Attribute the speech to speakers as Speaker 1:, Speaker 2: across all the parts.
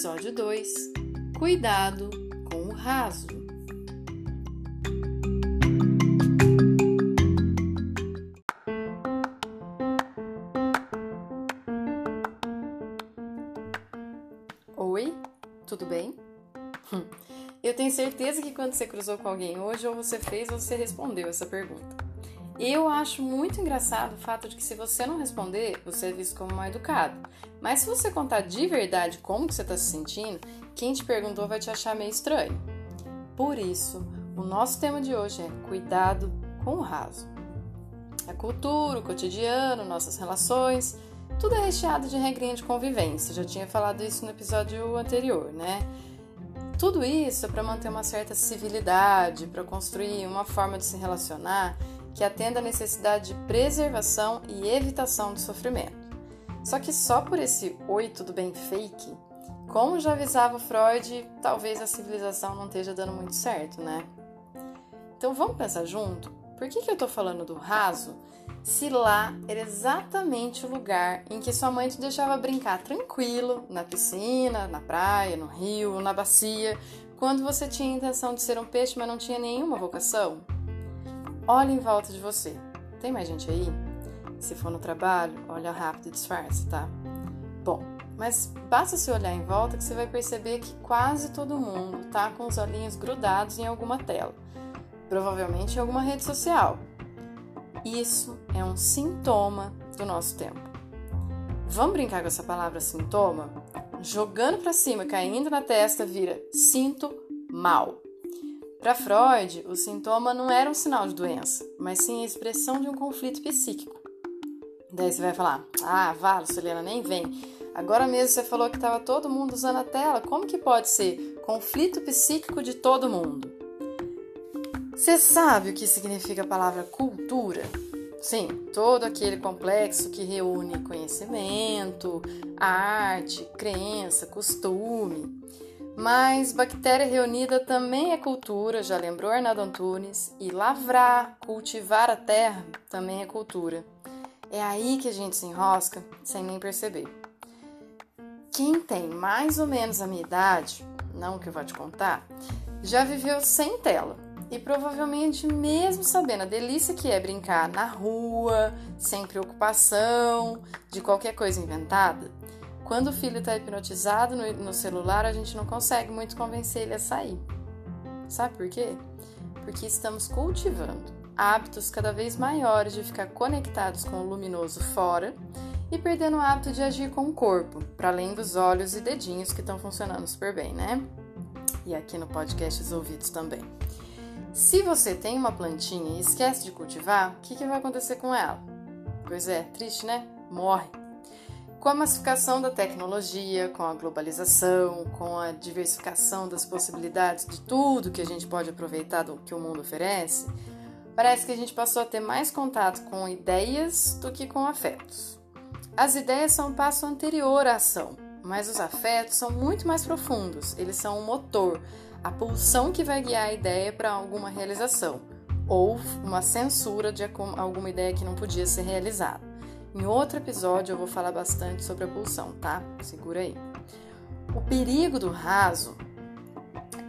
Speaker 1: Episódio 2 Cuidado com o raso. Oi, tudo bem? Eu tenho certeza que quando você cruzou com alguém hoje, ou você fez ou você respondeu essa pergunta. Eu acho muito engraçado o fato de que se você não responder, você é visto como mal educado. Mas se você contar de verdade como que você está se sentindo, quem te perguntou vai te achar meio estranho. Por isso, o nosso tema de hoje é cuidado com o raso. A cultura, o cotidiano, nossas relações, tudo é recheado de regrinha de convivência. Já tinha falado isso no episódio anterior, né? Tudo isso é para manter uma certa civilidade, para construir uma forma de se relacionar que atenda à necessidade de preservação e evitação do sofrimento. Só que só por esse oi, tudo bem fake, como já avisava Freud, talvez a civilização não esteja dando muito certo, né? Então vamos pensar junto? Por que, que eu tô falando do raso se lá era exatamente o lugar em que sua mãe te deixava brincar tranquilo, na piscina, na praia, no rio, na bacia, quando você tinha a intenção de ser um peixe, mas não tinha nenhuma vocação? Olhe em volta de você. Tem mais gente aí? Se for no trabalho, olha rápido e disfarce, tá? Bom, mas basta se olhar em volta que você vai perceber que quase todo mundo tá com os olhinhos grudados em alguma tela, provavelmente em alguma rede social. Isso é um sintoma do nosso tempo. Vamos brincar com essa palavra sintoma? Jogando para cima, caindo na testa, vira sinto mal. Para Freud, o sintoma não era um sinal de doença, mas sim a expressão de um conflito psíquico. Daí você vai falar: Ah, vá, Lucilena, nem vem. Agora mesmo você falou que estava todo mundo usando a tela. Como que pode ser conflito psíquico de todo mundo? Você sabe o que significa a palavra cultura? Sim, todo aquele complexo que reúne conhecimento, arte, crença, costume. Mas bactéria reunida também é cultura, já lembrou Arnaldo Antunes, e lavrar, cultivar a terra também é cultura. É aí que a gente se enrosca sem nem perceber. Quem tem mais ou menos a minha idade, não que eu vou te contar, já viveu sem tela. E provavelmente, mesmo sabendo a delícia que é brincar na rua, sem preocupação de qualquer coisa inventada, quando o filho está hipnotizado no, no celular, a gente não consegue muito convencer ele a sair. Sabe por quê? Porque estamos cultivando hábitos cada vez maiores de ficar conectados com o luminoso fora e perdendo o hábito de agir com o corpo, para além dos olhos e dedinhos que estão funcionando super bem, né? E aqui no podcast os ouvidos também. Se você tem uma plantinha e esquece de cultivar, o que, que vai acontecer com ela? Pois é, triste, né? Morre. Com a massificação da tecnologia, com a globalização, com a diversificação das possibilidades de tudo que a gente pode aproveitar do que o mundo oferece, parece que a gente passou a ter mais contato com ideias do que com afetos. As ideias são um passo anterior à ação, mas os afetos são muito mais profundos, eles são um motor, a pulsão que vai guiar a ideia para alguma realização, ou uma censura de alguma ideia que não podia ser realizada. Em outro episódio eu vou falar bastante sobre a pulsão, tá? Segura aí. O perigo do raso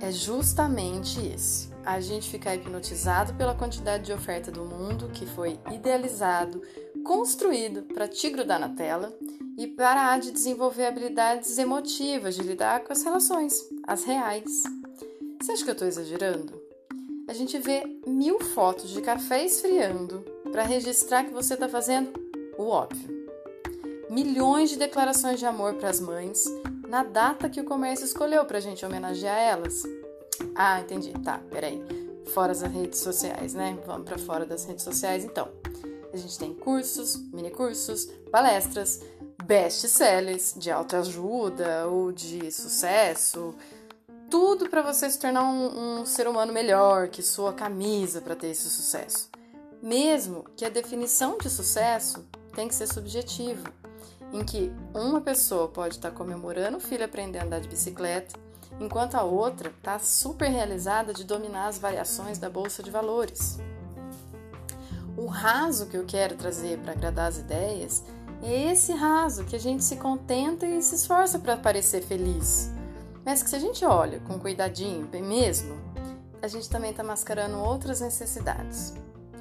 Speaker 1: é justamente esse: a gente ficar hipnotizado pela quantidade de oferta do mundo que foi idealizado, construído para te grudar na tela e parar de desenvolver habilidades emotivas de lidar com as relações, as reais. Você acha que eu estou exagerando? A gente vê mil fotos de café esfriando para registrar que você está fazendo o óbvio. Milhões de declarações de amor para as mães na data que o comércio escolheu para a gente homenagear elas. Ah, entendi. Tá, peraí. Fora das redes sociais, né? Vamos para fora das redes sociais então. A gente tem cursos, mini cursos, palestras, best-sellers de autoajuda ou de sucesso, tudo para você se tornar um, um, ser humano melhor, que sua camisa para ter esse sucesso. Mesmo que a definição de sucesso tem que ser subjetiva, em que uma pessoa pode estar comemorando o filho aprender a andar de bicicleta, enquanto a outra está super realizada de dominar as variações da bolsa de valores. O raso que eu quero trazer para agradar as ideias é esse raso que a gente se contenta e se esforça para parecer feliz. Mas que se a gente olha com cuidadinho, bem mesmo, a gente também está mascarando outras necessidades.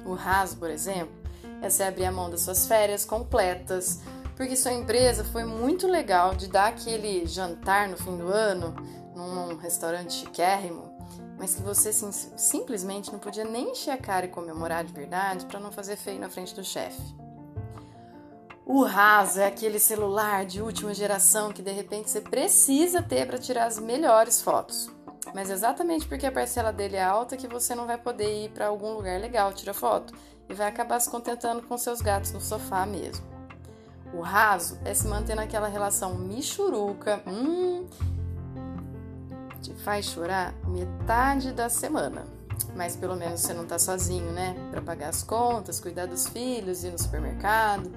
Speaker 1: O raso, por exemplo, é você abrir a mão das suas férias completas, porque sua empresa foi muito legal de dar aquele jantar no fim do ano num restaurante chiquérrimo, mas que você sim, simplesmente não podia nem encher a cara e comemorar de verdade para não fazer feio na frente do chefe. O raso é aquele celular de última geração que de repente você precisa ter para tirar as melhores fotos. Mas exatamente porque a parcela dele é alta que você não vai poder ir para algum lugar legal tirar foto e vai acabar se contentando com seus gatos no sofá mesmo. O raso é se manter naquela relação michuruca, hum, te faz chorar metade da semana. Mas pelo menos você não tá sozinho, né? Para pagar as contas, cuidar dos filhos, ir no supermercado,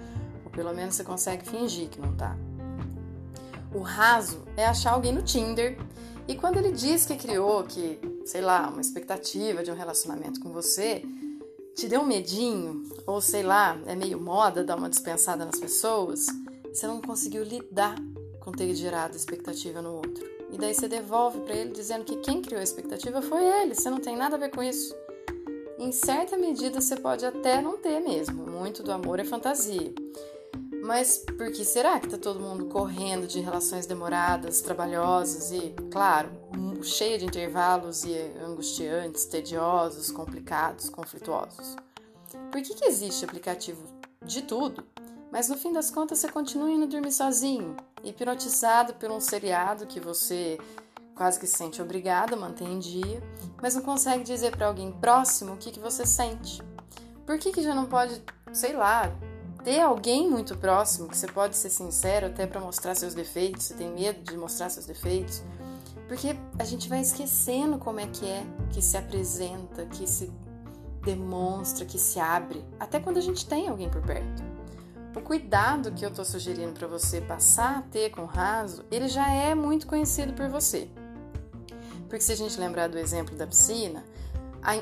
Speaker 1: ou pelo menos você consegue fingir que não tá. O raso é achar alguém no Tinder e quando ele diz que criou, que, sei lá, uma expectativa de um relacionamento com você, te deu um medinho, ou sei lá, é meio moda dar uma dispensada nas pessoas, você não conseguiu lidar com ter gerado expectativa no outro. E daí você devolve para ele dizendo que quem criou a expectativa foi ele, você não tem nada a ver com isso. Em certa medida você pode até não ter mesmo, muito do amor é fantasia. Mas por que será que tá todo mundo correndo de relações demoradas, trabalhosas e, claro, cheia de intervalos e angustiantes, tediosos, complicados, conflituosos? Por que, que existe aplicativo de tudo, mas no fim das contas você continua indo dormir sozinho, hipnotizado por um seriado que você quase que se sente obrigado a manter em dia, mas não consegue dizer para alguém próximo o que, que você sente? Por que, que já não pode, sei lá, ter alguém muito próximo que você pode ser sincero até para mostrar seus defeitos, você tem medo de mostrar seus defeitos, porque a gente vai esquecendo como é que é que se apresenta, que se demonstra, que se abre, até quando a gente tem alguém por perto. O cuidado que eu estou sugerindo para você passar a ter com o raso, ele já é muito conhecido por você. Porque se a gente lembrar do exemplo da piscina,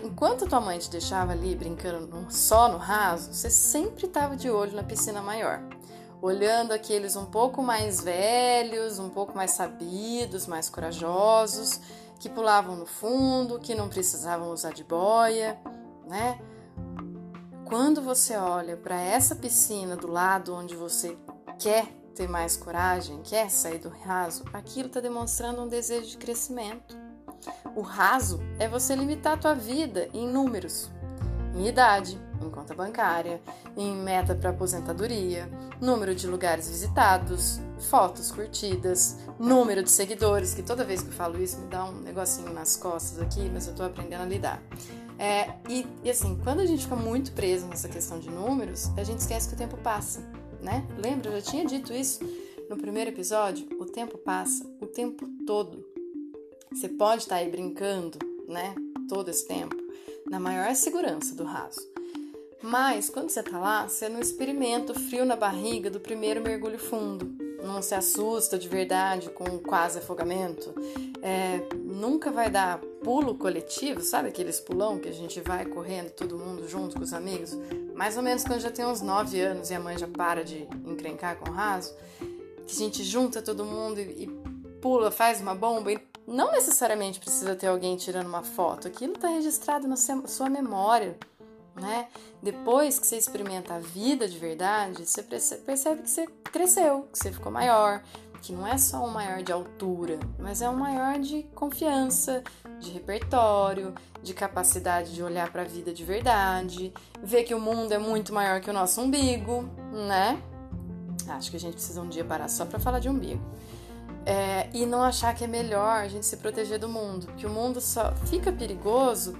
Speaker 1: enquanto tua mãe te deixava ali brincando só no raso, você sempre estava de olho na piscina maior, olhando aqueles um pouco mais velhos, um pouco mais sabidos, mais corajosos, que pulavam no fundo, que não precisavam usar de boia, né? Quando você olha para essa piscina do lado onde você quer ter mais coragem, quer sair do raso, aquilo está demonstrando um desejo de crescimento. O raso é você limitar a tua vida em números, em idade, em conta bancária, em meta para aposentadoria, número de lugares visitados, fotos curtidas, número de seguidores, que toda vez que eu falo isso me dá um negocinho nas costas aqui, mas eu tô aprendendo a lidar. É, e, e assim, quando a gente fica muito preso nessa questão de números, a gente esquece que o tempo passa, né? Lembra? Eu já tinha dito isso no primeiro episódio. O tempo passa o tempo todo. Você pode estar aí brincando, né? Todo esse tempo, na maior segurança do raso. Mas quando você tá lá, você não experimenta o frio na barriga do primeiro mergulho fundo. Não se assusta de verdade com quase afogamento. É, nunca vai dar pulo coletivo, sabe aqueles pulão que a gente vai correndo todo mundo junto com os amigos? Mais ou menos quando já tem uns 9 anos e a mãe já para de encrencar com o raso. Que a gente junta todo mundo e, e pula, faz uma bomba e não necessariamente precisa ter alguém tirando uma foto, aquilo está registrado na sua memória, né? Depois que você experimenta a vida de verdade, você percebe que você cresceu, que você ficou maior, que não é só um maior de altura, mas é um maior de confiança, de repertório, de capacidade de olhar para a vida de verdade, ver que o mundo é muito maior que o nosso umbigo, né? Acho que a gente precisa um dia parar só para falar de umbigo. É, e não achar que é melhor a gente se proteger do mundo, que o mundo só fica perigoso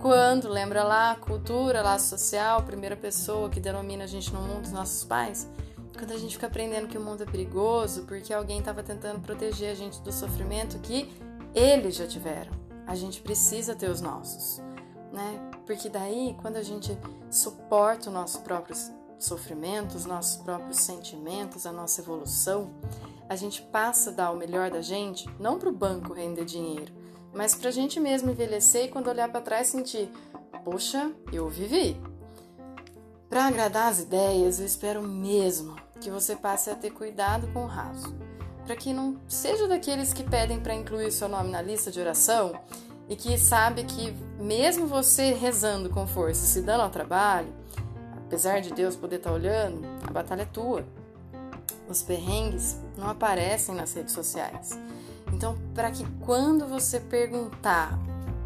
Speaker 1: quando, lembra lá, cultura, laço social, primeira pessoa que denomina a gente no mundo, os nossos pais, quando a gente fica aprendendo que o mundo é perigoso porque alguém estava tentando proteger a gente do sofrimento que eles já tiveram. A gente precisa ter os nossos, né? Porque daí, quando a gente suporta o nosso próprio sofrimento, os nossos próprios sentimentos, a nossa evolução, a gente passa a dar o melhor da gente, não para o banco render dinheiro, mas para a gente mesmo envelhecer e quando olhar para trás sentir, poxa, eu vivi. Para agradar as ideias, eu espero mesmo que você passe a ter cuidado com o raso, para que não seja daqueles que pedem para incluir seu nome na lista de oração e que sabe que mesmo você rezando com força, se dando ao trabalho, apesar de Deus poder estar tá olhando, a batalha é tua. Os perrengues não aparecem nas redes sociais. Então, para que quando você perguntar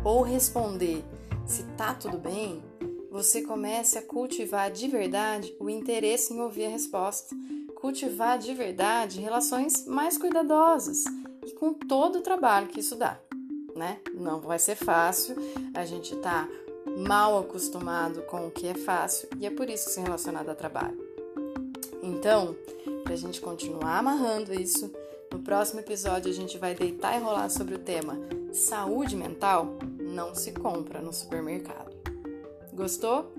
Speaker 1: ou responder se tá tudo bem, você comece a cultivar de verdade o interesse em ouvir a resposta, cultivar de verdade relações mais cuidadosas e com todo o trabalho que isso dá, né? Não vai ser fácil, a gente tá mal acostumado com o que é fácil e é por isso que se relacionado a trabalho. Então, para a gente continuar amarrando isso, no próximo episódio a gente vai deitar e rolar sobre o tema saúde mental não se compra no supermercado. Gostou?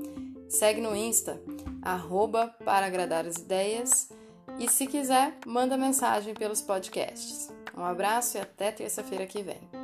Speaker 1: Segue no Insta, arroba para agradar as ideias e se quiser, manda mensagem pelos podcasts. Um abraço e até terça-feira que vem.